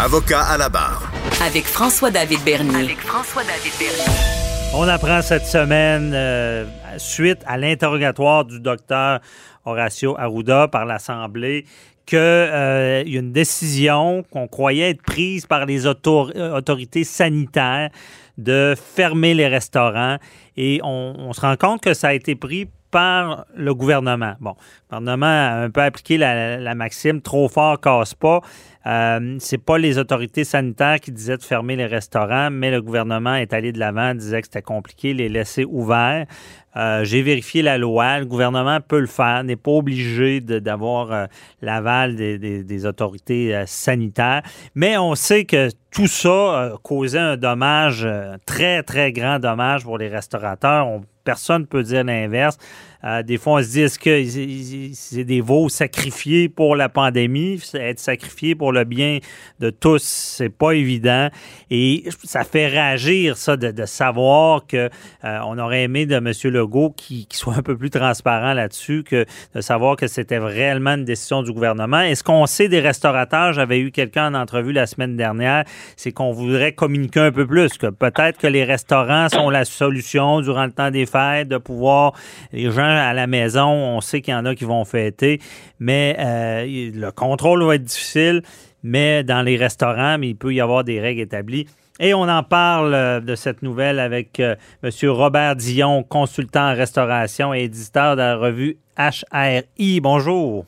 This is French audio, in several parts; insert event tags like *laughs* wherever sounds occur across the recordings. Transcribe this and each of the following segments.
Avocat à la barre. Avec François-David Bernier. Avec François-David Bernier. On apprend cette semaine, euh, suite à l'interrogatoire du docteur Horacio Arruda par l'Assemblée, qu'il euh, y a une décision qu'on croyait être prise par les autorités sanitaires de fermer les restaurants. Et on, se rend compte que ça a été pris par le gouvernement. Bon, le gouvernement a un peu appliqué la, maxime trop fort casse pas. Euh, c'est pas les autorités sanitaires qui disaient de fermer les restaurants, mais le gouvernement est allé de l'avant, disait que c'était compliqué, les laisser ouverts. Euh, j'ai vérifié la loi. Le gouvernement peut le faire, n'est pas obligé d'avoir euh, l'aval des, autorités euh, sanitaires. Mais on sait que tout ça causait un dommage, très, très grand dommage pour les restaurateurs. personne ne peut dire l'inverse. des fois, on se dit, que c'est des veaux sacrifiés pour la pandémie? Être sacrifié pour le bien de tous, c'est pas évident. Et ça fait réagir, ça, de, savoir que on aurait aimé de M. Legault qui, soit un peu plus transparent là-dessus que de savoir que c'était réellement une décision du gouvernement. Est-ce qu'on sait des restaurateurs, j'avais eu quelqu'un en entrevue la semaine dernière, c'est qu'on voudrait communiquer un peu plus, que peut-être que les restaurants sont la solution durant le temps des fêtes, de pouvoir, les gens à la maison, on sait qu'il y en a qui vont fêter, mais euh, le contrôle va être difficile, mais dans les restaurants, il peut y avoir des règles établies. Et on en parle euh, de cette nouvelle avec euh, M. Robert Dion, consultant en restauration et éditeur de la revue HRI. Bonjour.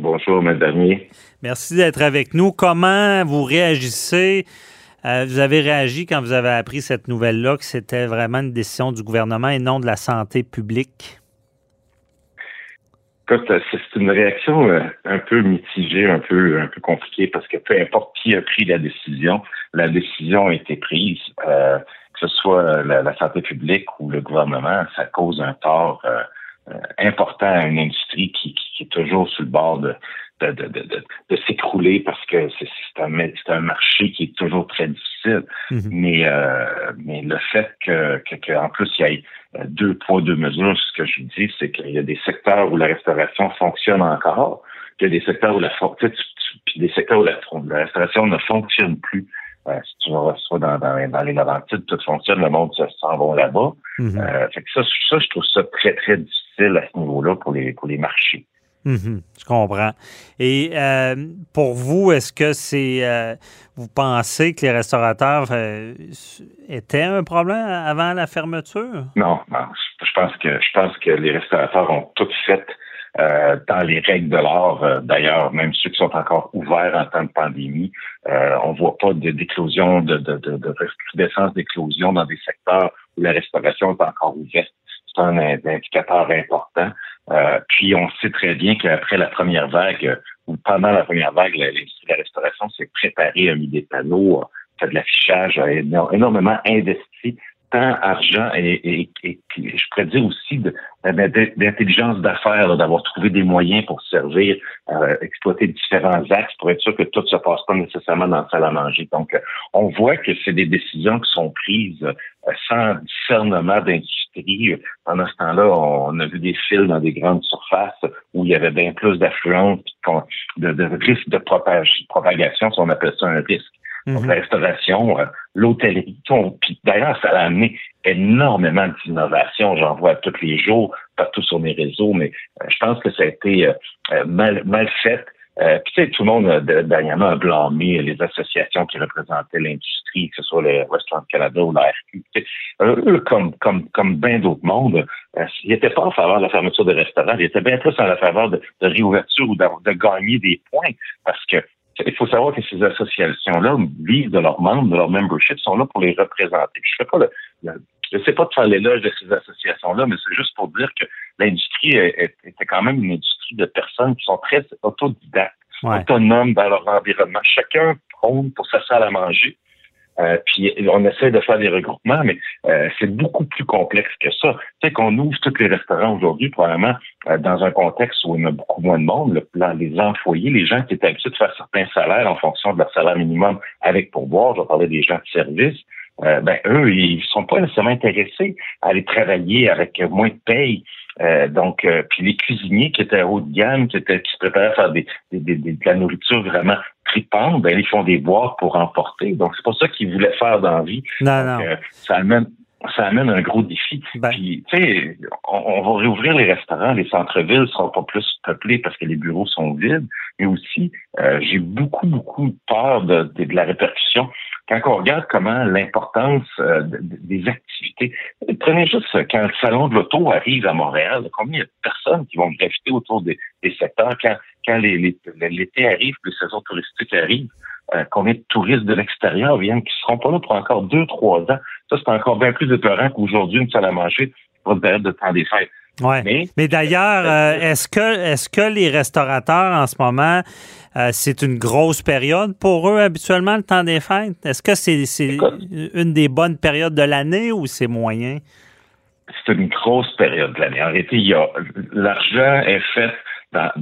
Bonjour, madame. Merci d'être avec nous. Comment vous réagissez? Euh, vous avez réagi quand vous avez appris cette nouvelle-là, que c'était vraiment une décision du gouvernement et non de la santé publique? c'est une réaction un peu mitigée, un peu, un peu compliquée, parce que peu importe qui a pris la décision, la décision a été prise, euh, que ce soit la, santé publique ou le gouvernement, ça cause un tort euh, euh, important à une industrie qui, qui, est toujours sur le bord de, de, de, de, de s'écrouler parce que c'est un, un marché qui est toujours très difficile. Mm-hmm. Mais, euh, mais le fait que, que, en plus il y ait deux poids, deux mesures, ce que je dis, c'est qu'il y a des secteurs où la restauration fonctionne encore, qu'il y a des secteurs où la puis des secteurs où la, la restauration ne fonctionne plus. Euh, si tu vas soit dans, dans, dans les Laurentides, tout fonctionne, le monde s'en va là-bas. Mm-hmm. euh, fait que ça, ça, je trouve ça très, très difficile à ce niveau-là pour les, pour les marchés. Mm-hmm. je comprends. Et euh, pour vous, est-ce que c'est euh, vous pensez que les restaurateurs euh, étaient un problème avant la fermeture? Non, non. Je pense que je pense que les restaurateurs ont tout fait euh, dans les règles de l'art. Euh, d'ailleurs, même ceux qui sont encore ouverts en temps de pandémie, euh, on voit pas d'éclosion, de, de, de, de recrudescence d'éclosion dans des secteurs où la restauration est encore ouverte. C'est un, indicateur important. Euh, puis on sait très bien qu'après la première vague, ou pendant la première vague, l'industrie de la restauration s'est préparée, a mis des panneaux, a fait de l'affichage, a énormément investi temps, argent et, je pourrais dire aussi d'intelligence d'affaires, d'avoir trouvé des moyens pour servir, euh, exploiter différents axes pour être sûr que tout se passe pas nécessairement dans la salle à manger. Donc, on voit que c'est des décisions qui sont prises euh, sans discernement d'industrie. Pendant ce temps-là, on a vu des fils dans des grandes surfaces où il y avait bien plus d'affluence, de, de risque de propagation, si on appelle ça un risque. Donc, mhm. la restauration, euh, l'hôtellerie, puis d'ailleurs, ça a amené énormément d'innovation. J'en vois tous les jours, partout sur mes réseaux, mais euh, je pense que ça a été euh, mal, mal fait. puis tu sais, tout le monde dernièrement a blâmé les associations qui représentaient l'industrie, que ce soit le Restaurant Canada ou la RQ. Eux, comme comme comme bien d'autres mondes, ils n'étaient pas en faveur de la fermeture des restaurants, ils étaient bien plus en la faveur de, de réouverture ou de, de, gagner des points parce que il faut savoir que ces associations-là vivent de leurs membres, de leur membership, sont là pour les représenter. Je ne sais pas de faire l'éloge de ces associations-là, mais c'est juste pour dire que l'industrie était quand même une industrie de personnes qui sont très autodidactes, autonomes dans leur environnement. Chacun prône pour sa salle à manger. Euh, puis on essaie de faire des regroupements, mais euh, c'est beaucoup plus complexe que ça. Tu sais qu'on ouvre tous les restaurants aujourd'hui, probablement euh, dans un contexte où il y a beaucoup moins de monde, les employés, les gens qui étaient habitués de faire certains salaires en fonction de leur salaire minimum avec pourboire, je parler des gens de service, ben eux, ils sont pas nécessairement intéressés à aller travailler avec moins de paye. donc, puis les cuisiniers qui étaient haut de gamme, qui étaient qui se préparaient à faire des, des, des, de la nourriture vraiment ben ils font des boîtes pour emporter. Donc c'est pas ça qu'ils voulaient faire dans la vie. Non, non. Euh, ça amène ça amène un gros défi. Ben. Puis, tu sais, on, va réouvrir les restaurants, les centres-villes seront pas plus peuplés parce que les bureaux sont vides, mais aussi, euh, j'ai beaucoup, beaucoup peur de, de, la répercussion. Quand on regarde comment l'importance euh, des activités, prenez juste quand le salon de l'auto arrive à Montréal, combien il y a de personnes qui vont graviter autour des, des secteurs? Quand, quand l'été arrive, les saisons touristiques arrivent. Euh, combien de touristes de l'extérieur viennent qui seront pas là pour encore deux, trois ans? Ça, c'est encore bien plus épeurant qu'aujourd'hui, une salle à manger pour une période de temps des fêtes. Ouais. Mais, d'ailleurs, euh, est-ce que est-ce que les restaurateurs en ce moment, euh, c'est une grosse période pour eux habituellement le temps des fêtes? Est-ce que c'est une des bonnes périodes de l'année ou c'est moyen? C'est une grosse période de l'année. En réalité, l'argent est fait ben,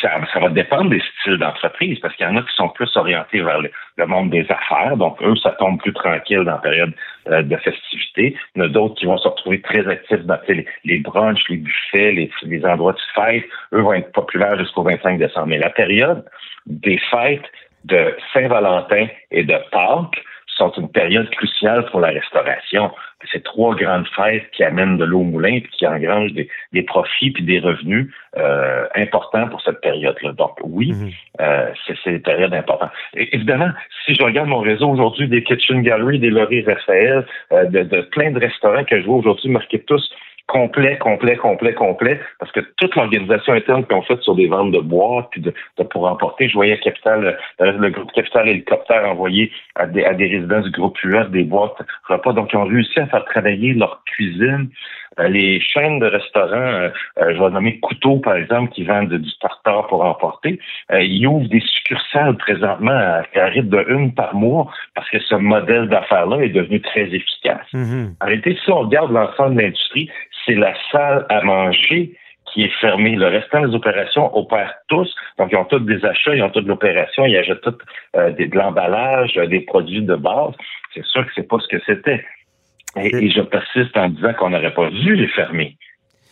ça, va dépendre des styles d'entreprise, parce qu'il y en a qui sont plus orientés vers le, monde des affaires, donc eux, ça tombe plus tranquille dans la période euh, de festivité. Il y en a d'autres qui vont se retrouver très actifs dans les, les brunchs, les buffets, les, les endroits de fête. Eux vont être populaires jusqu'au 25 décembre. Mais la période des fêtes de Saint-Valentin et de Pâques, sont une période cruciale pour la restauration. C'est trois grandes fêtes qui amènent de l'eau au moulin et qui engrangent des, profits puis des revenus euh, importants pour cette période-là. Donc oui, mhm. euh, c'est une période importante. évidemment, si je regarde mon réseau aujourd'hui des Kitchen Gallery, des Laurie Raphaël, euh, de, de, plein de restaurants que je vois aujourd'hui marqués tous complet, complet, complet, complet, parce que toute l'organisation interne qu'on fait sur des ventes de bois, puis de, pour emporter, je voyais Capital, euh, le, groupe Capital Hélicoptère envoyer à des, à des résidents du groupe US des boîtes repas. Donc, ils ont réussi à faire travailler leur cuisine. Euh, les chaînes de restaurants, euh, je vais nommer Couteau, par exemple, qui vendent du tartare pour emporter, ils ouvrent des succursales présentement à, à rythme de une par mois parce que ce modèle d'affaires-là est devenu très efficace. Mm-hmm. En réalité, si on regarde l'ensemble de l'industrie, c'est la salle à manger qui est fermée. Le restant des opérations opèrent tous. Donc, ils ont tous des achats, ils ont toutes l'opération, ils achètent tout euh, de l'emballage, euh, des produits de base. C'est sûr que c'est pas ce que c'était. Et, je persiste en disant qu'on n'aurait pas dû les fermer.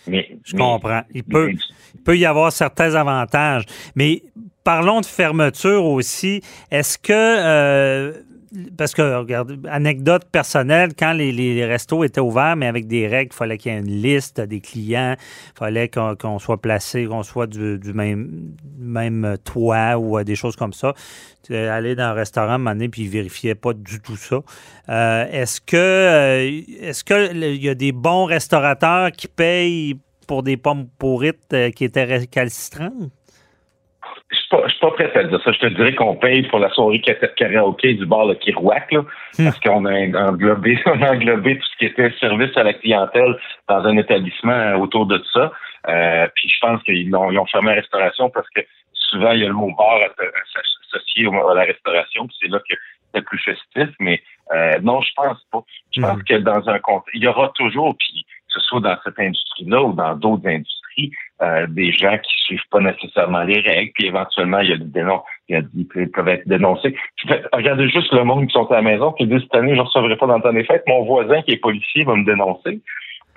Mais, je comprends. Il peut, il peut y avoir certains avantages. Mais parlons de fermeture aussi. Est-ce que euh, parce que, regarde, anecdote personnelle, quand les, restos étaient ouverts, mais avec des règles, il fallait qu'il y ait une liste des clients, il fallait qu'on soit placé, qu'on soit du, même, toit ou euh, des choses comme ça. Aller dans un restaurant donné, puis ils ne vérifiaient pas du tout ça. Euh, est-ce que euh, est-ce qu'il y a des bons restaurateurs qui payent pour des pommes pourrites qui étaient récalcitrantes? Je suis pas, suis pas prêt à dire ça. Je te dirais qu'on paye pour la soirée karaoké du bar Le Kirouac, là, hmm. parce qu'on a englobé, *laughs* on a englobé tout ce qui était service à la clientèle dans un établissement autour de ça. Euh, puis je pense qu'ils ont, ils ont fermé la restauration parce que souvent, il y a le mot bar associé à la restauration, puis c'est là que c'est plus festif. Mais euh, non, je pense pas. Je pense hmm. que dans un contexte, il y aura toujours, puis que ce soit dans cette industrie-là ou dans d'autres industries, euh, des gens qui suivent pas nécessairement les règles, puis éventuellement, il y a des dénoncés, ils peuvent être dénoncés. regardez juste le monde qui sont à la maison, qui dit cette année, je ne recevrai pas dans des fêtes, mon voisin qui est policier va me dénoncer.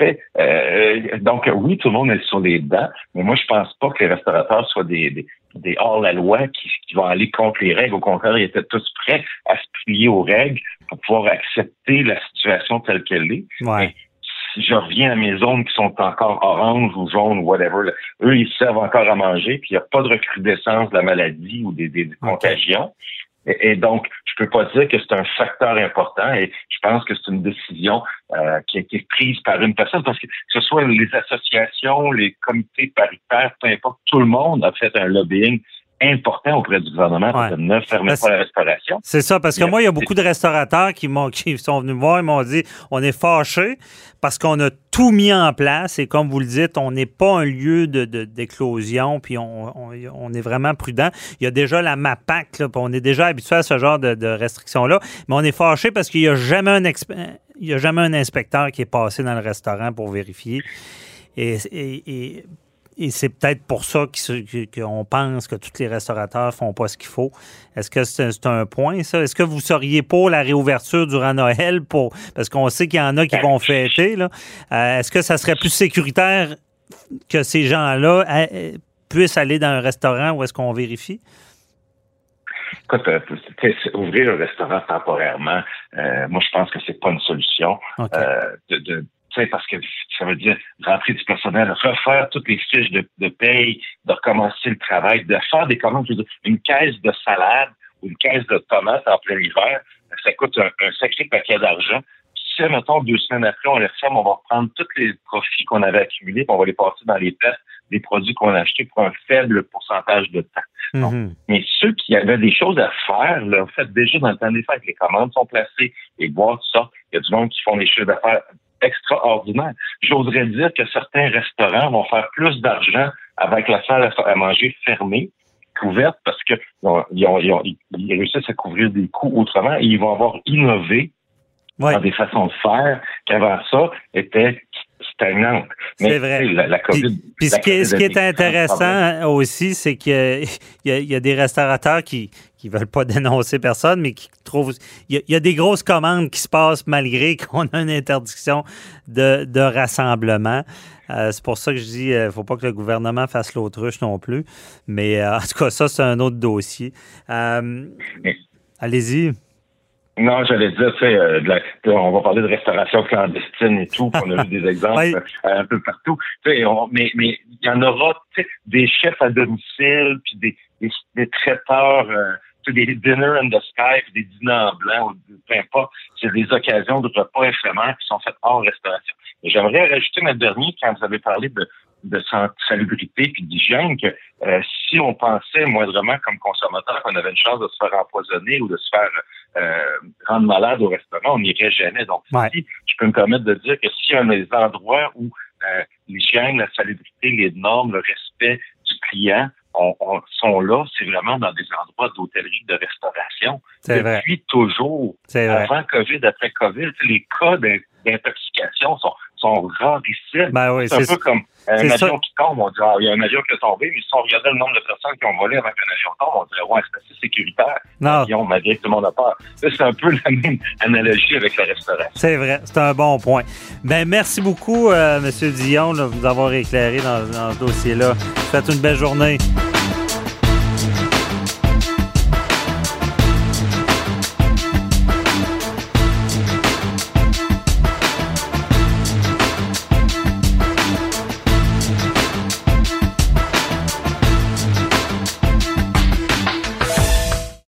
Euh, donc oui, tout le monde est sur les dents, mais moi je pense pas que les restaurateurs soient des, des, hors-la-loi qui, vont aller contre les règles. Au contraire, ils étaient tous prêts à se plier aux règles pour pouvoir accepter la situation telle qu'elle est je reviens à mes zones qui sont encore orange ou jaune ou whatever, eux, ils servent encore à manger, puis il n'y a pas de recrudescence de la maladie ou des, des, contagions. Et, donc, je peux pas dire que c'est un facteur important et je pense que c'est une décision euh, qui a été prise par une personne parce que, que ce soit les associations, les comités paritaires, peu importe, tout le monde a fait un lobbying important auprès du gouvernement de ne fermer pas la restauration. C'est ça, parce que moi, il y a beaucoup de restaurateurs qui, m'ont, qui sont venus me voir et m'ont dit on est fâchés parce qu'on a tout mis en place et comme vous le dites, on n'est pas un lieu de, d'éclosion puis on, on, est vraiment prudent. Il y a déjà la MAPAC, là, on est déjà habitué à ce genre de, restrictions-là, mais on est fâché parce qu'il n'y a jamais un il y a jamais un inspecteur qui est passé dans le restaurant pour vérifier. Et, et, et et c'est peut-être pour ça qu'on pense que tous les restaurateurs font pas ce qu'il faut. Est-ce que c'est un point, ça? Est-ce que vous seriez pour la réouverture durant Noël? Pour, parce qu'on sait qu'il y en a qui vont fêter. Là. Euh, est-ce que ça serait plus sécuritaire que ces gens-là euh, puissent aller dans un restaurant où est-ce qu'on vérifie? Écoute, euh, ouvrir un restaurant temporairement, euh, moi, je pense que c'est pas une solution. Euh, de, de parce que ça veut dire rentrer du personnel, refaire toutes les fiches de, de paye, de recommencer le travail, de faire des commandes, une caisse de salade ou une caisse de tomates en plein hiver, ça coûte un, sacré paquet d'argent. Si, mettons, deux semaines après, on les referme, on va reprendre tous les profits qu'on avait accumulés, on va les passer dans les tests des produits qu'on a achetés pour un faible pourcentage de temps. Mhm. Mais ceux qui avaient des choses à faire, là, en fait, déjà dans le temps des fêtes, les commandes sont placées, les boîtes, ça, il y a du monde qui font des choses d'affaires extraordinaires. J'oserais dire que certains restaurants vont faire plus d'argent avec la salle à manger fermée couverte parce qu'ils ils réussissent à couvrir des coûts autrement et ils vont avoir innové dans des façons de faire qu'avant ça étaient C'est vrai. La, COVID, puis, ce, qui est, intéressant aussi, c'est qu'il y, a *laughs* des restaurateurs qui ne veulent pas *laughs* dénoncer personne, mais qui trouvent... Il y, a, des grosses commandes qui se passent malgré *laughs* qu'on a une interdiction de, rassemblement. Euh, c'est pour ça que je dis, il euh, ne faut pas que le gouvernement fasse l'autruche non plus. Mais euh, en tout cas, ça, c'est un autre dossier. Allez-y. Non, j'allais dire, tu sais, euh, on va parler de restauration clandestine et tout, on a vu des *laughs* exemples euh, un peu partout. Tu sais, mais mais il y en aura, des chefs à domicile, puis des, des, traiteurs, euh, des dinner in the sky, puis des dîners en blanc, ou peu importe. C'est des occasions de repas éphémères qui sont faites hors restauration. J'aimerais rajouter notre dernier, quand vous avez parlé de de salubrité puis d'hygiène que euh, si on pensait moindrement comme consommateur qu'on avait une chance de se faire empoisonner ou de se faire euh, rendre malade au restaurant, on n'irait jamais. Donc, si je peux me permettre de dire que s'il y a des endroits où euh, l'hygiène, la salubrité, les normes, le respect du client on, sont là, c'est vraiment dans des endroits d'hôtellerie, de restauration. Depuis toujours, avant COVID, après COVID, les cas d'intoxication sont sont rarissimes. Ben c'est un peu comme un avion qui tombe. On dit, ah, il y a un avion qui est tombé, mais si on regardait le nombre de personnes qui ont volé avant qu'un avion tombe, on dirait, ouais, c'est assez sécuritaire. Non. L'avion, malgré que tout le monde a peur. C'est un peu la même analogie avec la restauration. C'est vrai. C'est un bon point. Ben, merci beaucoup, euh, M. Dion, de nous avoir éclairé dans, dans ce dossier-là. Faites une belle journée.